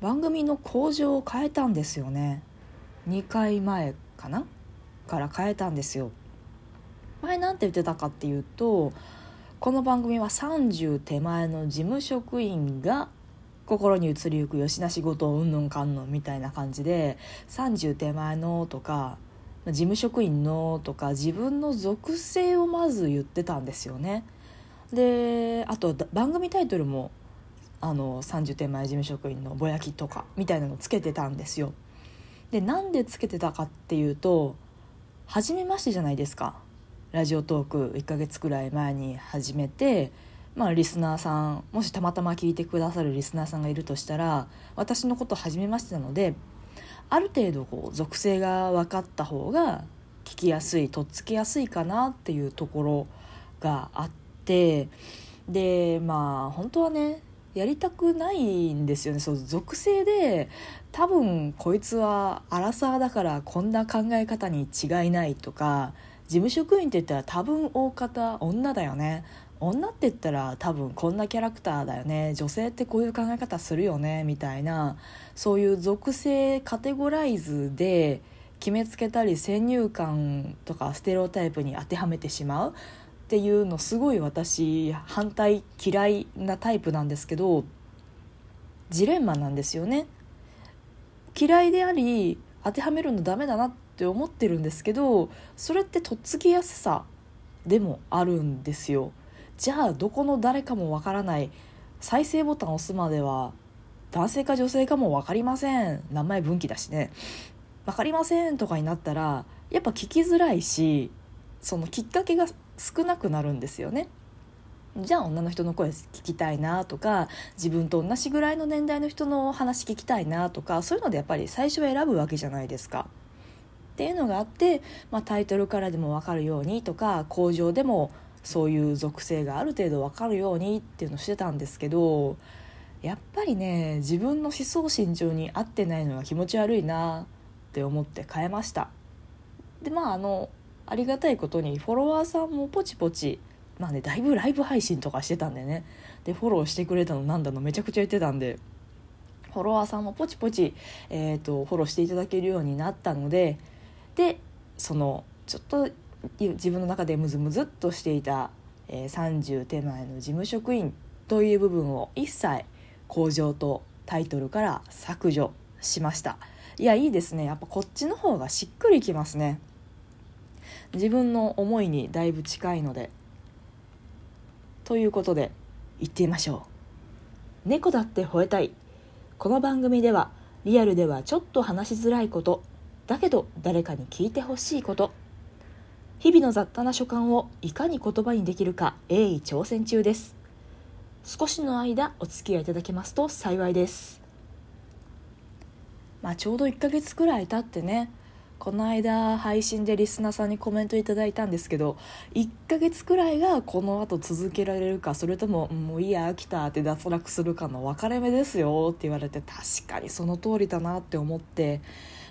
番組の向上を変えたんですよね。2回前かな？から変えたんですよ。前なんて言ってたかっていうとこの番組は30手前の事務職員が心に移りゆくよしな仕事うんぬんかんぬんみたいな感じで30手前のとか事務職員のとか自分の属性をまず言ってたんですよね。であと番組タイトルもあの30手前事務職員のぼやきとかみたいなのつけてたんですよ。でなんでつけてたかっていうと初めましてじゃないですかラジオトーク1ヶ月くらい前に始めてまあリスナーさんもしたまたま聞いてくださるリスナーさんがいるとしたら私のこと初めましてなのである程度こう属性が分かった方が聞きやすいとっつきやすいかなっていうところがあってでまあ本当はねやりたくないんですよね。そう属性で多分こいつはアラサーだからこんな考え方に違いないとか事務職員って言ったら多分大方女だよね。女って言ったら多分こんなキャラクターだよね。女性ってこういう考え方するよね。みたいなそういう属性カテゴライズで決めつけたり先入観とかステレオタイプに当てはめてしまう。っていうのすごい私反対嫌いなタイプなんですけどジレンマなんですよね。嫌いであり当てはめるのダメだなって思ってるんですけどそれってとっつきやすさでもあるんですよ。じゃあどこの誰かもわからない。再生ボタンを押すまでは男性か女性かも分かりません。名前分岐だしね。分かりませんとかになったらやっぱ聞きづらいしそのきっかけが少なくなるんですよね。じゃあ女の人の声聞きたいなとか自分と同じぐらいの年代の人の話聞きたいなとかそういうのでやっぱり最初は選ぶわけじゃないですか。っていうのがあって、まあ、タイトルからでも分かるようにとか工場でもそういう属性がある程度分かるようにっていうのをしてたんですけどやっぱりね自分の思想心情に合ってないのが気持ち悪いなって思って変えましたでまああのありがたいことにフォロワーさんもポチポチまあねだいぶライブ配信とかしてたんでね。でフォローしてくれたのなんだのめちゃくちゃ言ってたんでフォロワーさんもポチポチ、えーと、フォローしていただけるようになったのででそのちょっと自分の中でムズムズっとしていた、えー、30手前の事務職員という部分を一切工場とタイトルから削除しました。いやいいですね。やっぱこっちの方がしっくりきますね。自分の思いにだいぶ近いのでということで行ってみましょう。猫だって吠えたい。この番組ではリアルではちょっと話しづらいことだけど誰かに聞いてほしいこと日々の雑多な所感をいかに言葉にできるか鋭意挑戦中です。少しの間お付き合いいただけますと幸いです。まあちょうど1ヶ月くらい経ってねこの間配信でリスナーさんにコメントいただいたんですけど1ヶ月くらいがこの後続けられるかそれとももういいや飽きたって脱落するかの分かれ目ですよって言われて確かにその通りだなって思って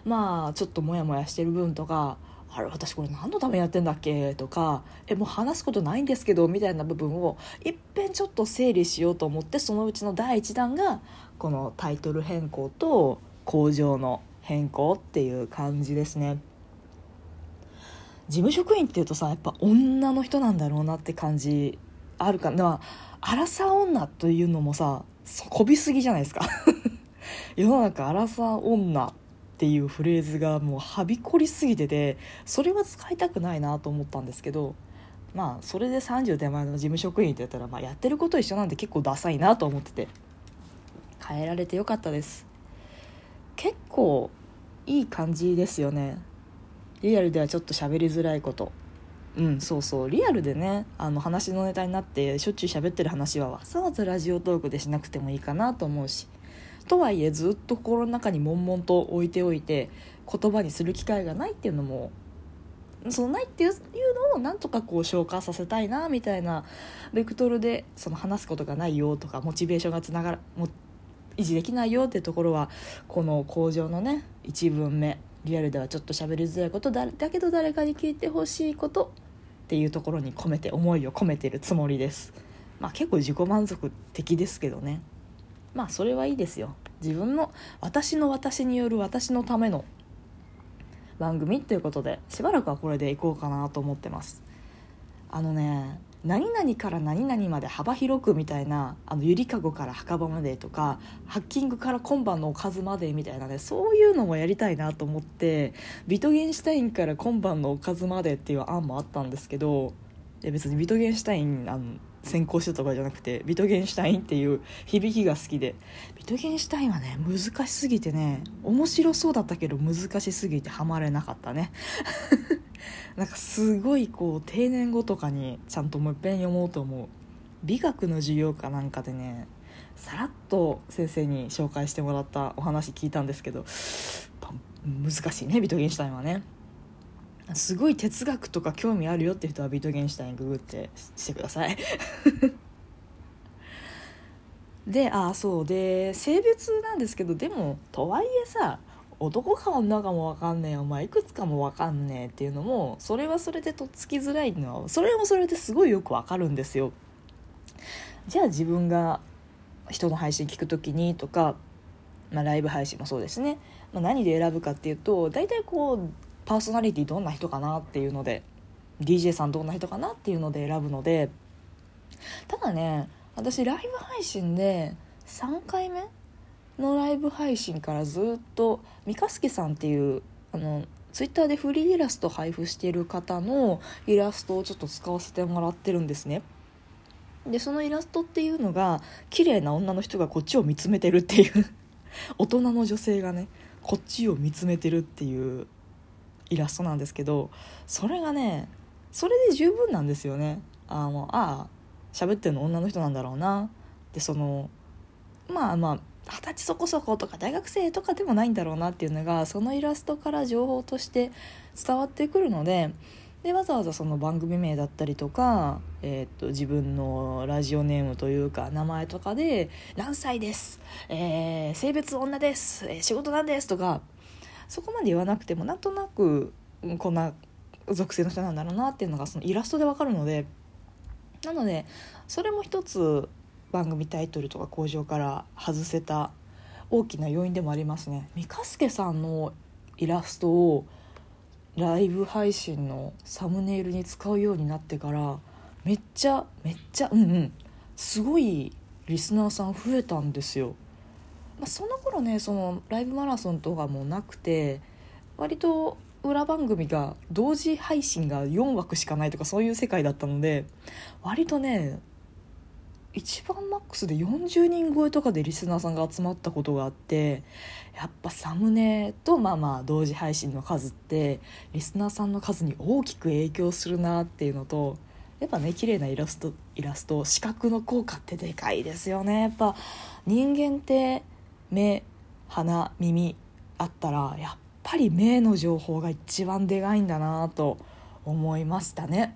まあちょっとモヤモヤしてる分とかあれ私これ何のためにやってんだっけとかえもう話すことないんですけどみたいな部分をいっぺんちょっと整理しようと思ってそのうちの第1弾がこのタイトル変更と工場の変更っていう感じですね。事務職員っていうとさやっぱ女の人なんだろうなって感じあるかな。アラサー女というのもさこびすぎじゃないですか。世の中アラサー女っていうフレーズがもうはびこりすぎててそれは使いたくないなと思ったんですけどまあそれで30手前の事務職員ってやったら、まあ、やってること一緒なんで結構ダサいなと思ってて変えられてよかったです。結構いい感じですよね。リアルではちょっと喋りづらいこと。うんそうそう。リアルでねあの話のネタになってしょっちゅう喋ってる話はわざわざラジオトークでしなくてもいいかなと思うし。とはいえずっと心の中に悶々と置いておいて言葉にする機会がないっていうのもそのないっていうのをなんとかこう消化させたいなみたいなベクトルでその話すことがないよとかモチベーションがつながる維持できないよっていうところはこの工場のね1文目。リアルではちょっと喋りづらいことだだけど誰かに聞いてほしいことっていうところに込めて思いを込めてるつもりです。まあ結構自己満足的ですけどね。まあそれはいいですよ。自分の私の私による私のための番組ということでしばらくはこれでいこうかなと思ってます。あのね何々から何々まで幅広くみたいなあのゆりかごから墓場までとかハッキングから今晩のおかずまでみたいなねそういうのもやりたいなと思ってビトゲンシュタインから今晩のおかずまでっていう案もあったんですけど別にビトゲンシュタインあの先行してたとかじゃなくてビトゲンシュタインっていう響きが好きで。ビトゲンシュタインはね難しすぎてね面白そうだったけど難しすぎてハマれなかったね。なんかすごいこう定年後とかにちゃんともう一遍読もうと思う。美学の授業かなんかでねさらっと先生に紹介してもらったお話聞いたんですけど難しいねビトゲンシュタインはね。すごい哲学とか興味あるよって人はビートゲンシュタインググってしてください。でああそう。で性別なんですけどでもとはいえさ男か女かも分かんねえお前いくつかも分かんねえっていうのもそれはそれでとっつきづらいのはそれもそれですごいよく分かるんですよ。じゃあ自分が人の配信聞く時にとか、まあ、ライブ配信もそうですね、まあ、何で選ぶかっていうと大体こうパーソナリティどんな人かなっていうので DJ さんどんな人かなっていうので選ぶのでただね私ライブ配信で3回目のライブ配信からずっと三日月さんっていうあのツイッターでフリーイラスト配布してる方のイラストをちょっと使わせてもらってるんですね。でそのイラストっていうのが綺麗な女の人がこっちを見つめてるっていう 大人の女性がねこっちを見つめてるっていうイラストなんですけどそれがねそれで十分なんですよね。あのあ喋ってるの女の人なんだろうな。でそのまあまあ二十歳そこそことか大学生とかでもないんだろうなっていうのがそのイラストから情報として伝わってくるのででわざわざその番組名だったりとか、えー、っと自分のラジオネームというか名前とかで「何歳です、えー、性別女です、えー、仕事なんです」とかそこまで言わなくてもなんとなくこんな属性の人なんだろうなっていうのがそのイラストでわかるのでなのでそれも一つ番組タイトルとか工場から外せた大きな要因でもありますね。三日助さんのイラストをライブ配信のサムネイルに使うようになってからめっちゃめっちゃうんうんすごいリスナーさん増えたんですよ。まあ、その頃ねそのライブマラソンとかもなくて割と裏番組が同時配信が4枠しかないとかそういう世界だったので割とね一番マックスで40人超えとかでリスナーさんが集まったことがあってやっぱサムネとまあまあ同時配信の数ってリスナーさんの数に大きく影響するなっていうのとやっぱね綺麗なイラストイラスト視覚の効果ってでかいですよね。やっぱ人間って目鼻耳あったらやっぱり目の情報が一番でかいんだなと思いましたね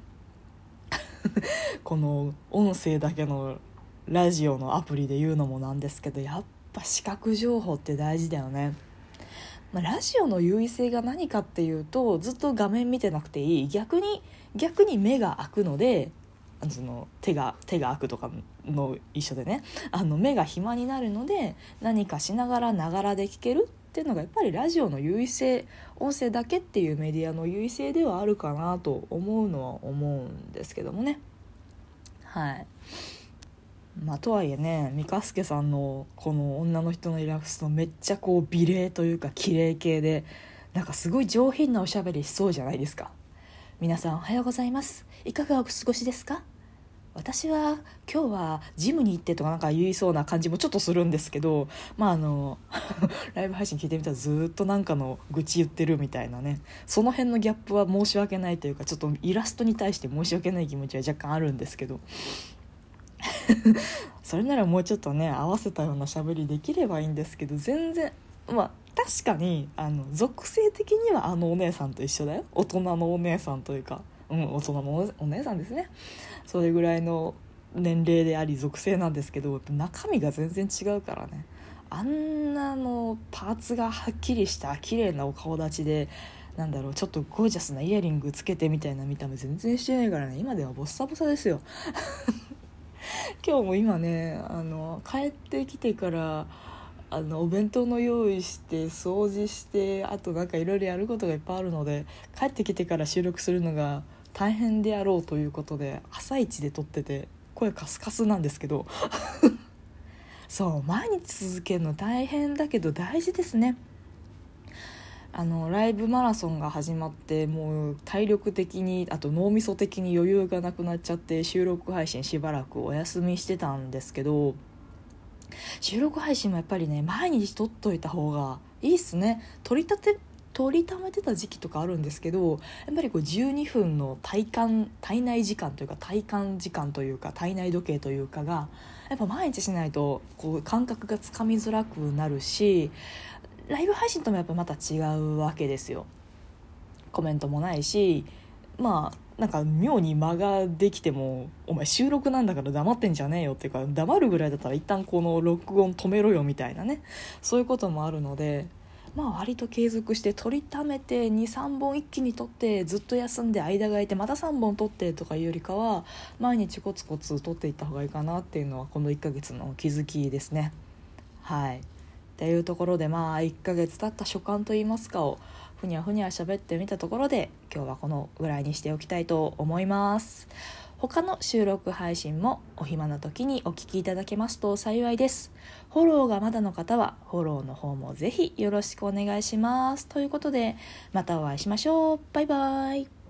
この音声だけのラジオのアプリで言うのもなんですけどやっぱ視覚情報って大事だよね。まあ、ラジオの優位性が何かっていうとずっと画面見てなくていい逆に逆に目が開くのでその手が手が開くとかの一緒でねあの目が暇になるので何かしながらながらで聞けるっていうのがやっぱりラジオの優位性音声だけっていうメディアの優位性ではあるかなと思うのは思うんですけどもね。はい。まあとはいえね三日助さんのこの女の人のイラストめっちゃこう美麗というか綺麗系でなんかすごい上品なおしゃべりしそうじゃないですか。皆さんおはようございます。いかがお過ごしですか？私は今日はジムに行ってとかなんか言いそうな感じもちょっとするんですけどまああの ライブ配信聞いてみたらずっとなんかの愚痴言ってるみたいなね。その辺のギャップは申し訳ないというかちょっとイラストに対して申し訳ない気持ちは若干あるんですけど。それならもうちょっとね合わせたようなしゃべりできればいいんですけど全然まあ確かにあの属性的にはあのお姉さんと一緒だよ。大人のお姉さんというか。うん大人のお姉さんですね。それぐらいの年齢であり属性なんですけど中身が全然違うからね。あんなのパーツがはっきりした綺麗なお顔立ちでなんだろうちょっとゴージャスなイヤリングつけてみたいな見た目全然してないからね。今ではボッサボサですよ。今日も今ねあの帰ってきてからあのお弁当の用意して掃除してあとなんかいろいろやることがいっぱいあるので帰ってきてから収録するのが大変であろうということで朝一で撮ってて声カスカスなんですけど。そう毎日続けるの大変だけど大事ですね。あのライブマラソンが始まってもう体力的にあと脳みそ的に余裕がなくなっちゃって収録配信しばらくお休みしてたんですけど収録配信もやっぱりね毎日撮っといた方がいいっすね。撮りたて撮りためてた時期とかあるんですけどやっぱりこう12分の体感体内時間というか体感時間というか体内時計というかがやっぱ毎日しないとこう感覚がつかみづらくなるしライブ配信ともやっぱまた違うわけですよ。コメントもないしまあなんか妙に間ができてもお前収録なんだから黙ってんじゃねえよっていうか黙るぐらいだったら一旦この録音止めろよみたいなねそういうこともあるのでまあ割と継続して撮りためて23本一気に撮ってずっと休んで間が空いてまた3本撮ってとかいうよりかは毎日コツコツ撮っていった方がいいかなっていうのはこの1ヶ月の気づきですね。はい。っていうところでまあ1ヶ月経った所感といいますかをふにゃふにゃ喋ってみたところで今日はこのぐらいにしておきたいと思います。他の収録配信もお暇な時にお聞きいただけますと幸いです。フォローがまだの方はフォローの方もぜひよろしくお願いします。ということでまたお会いしましょう。バイバイ。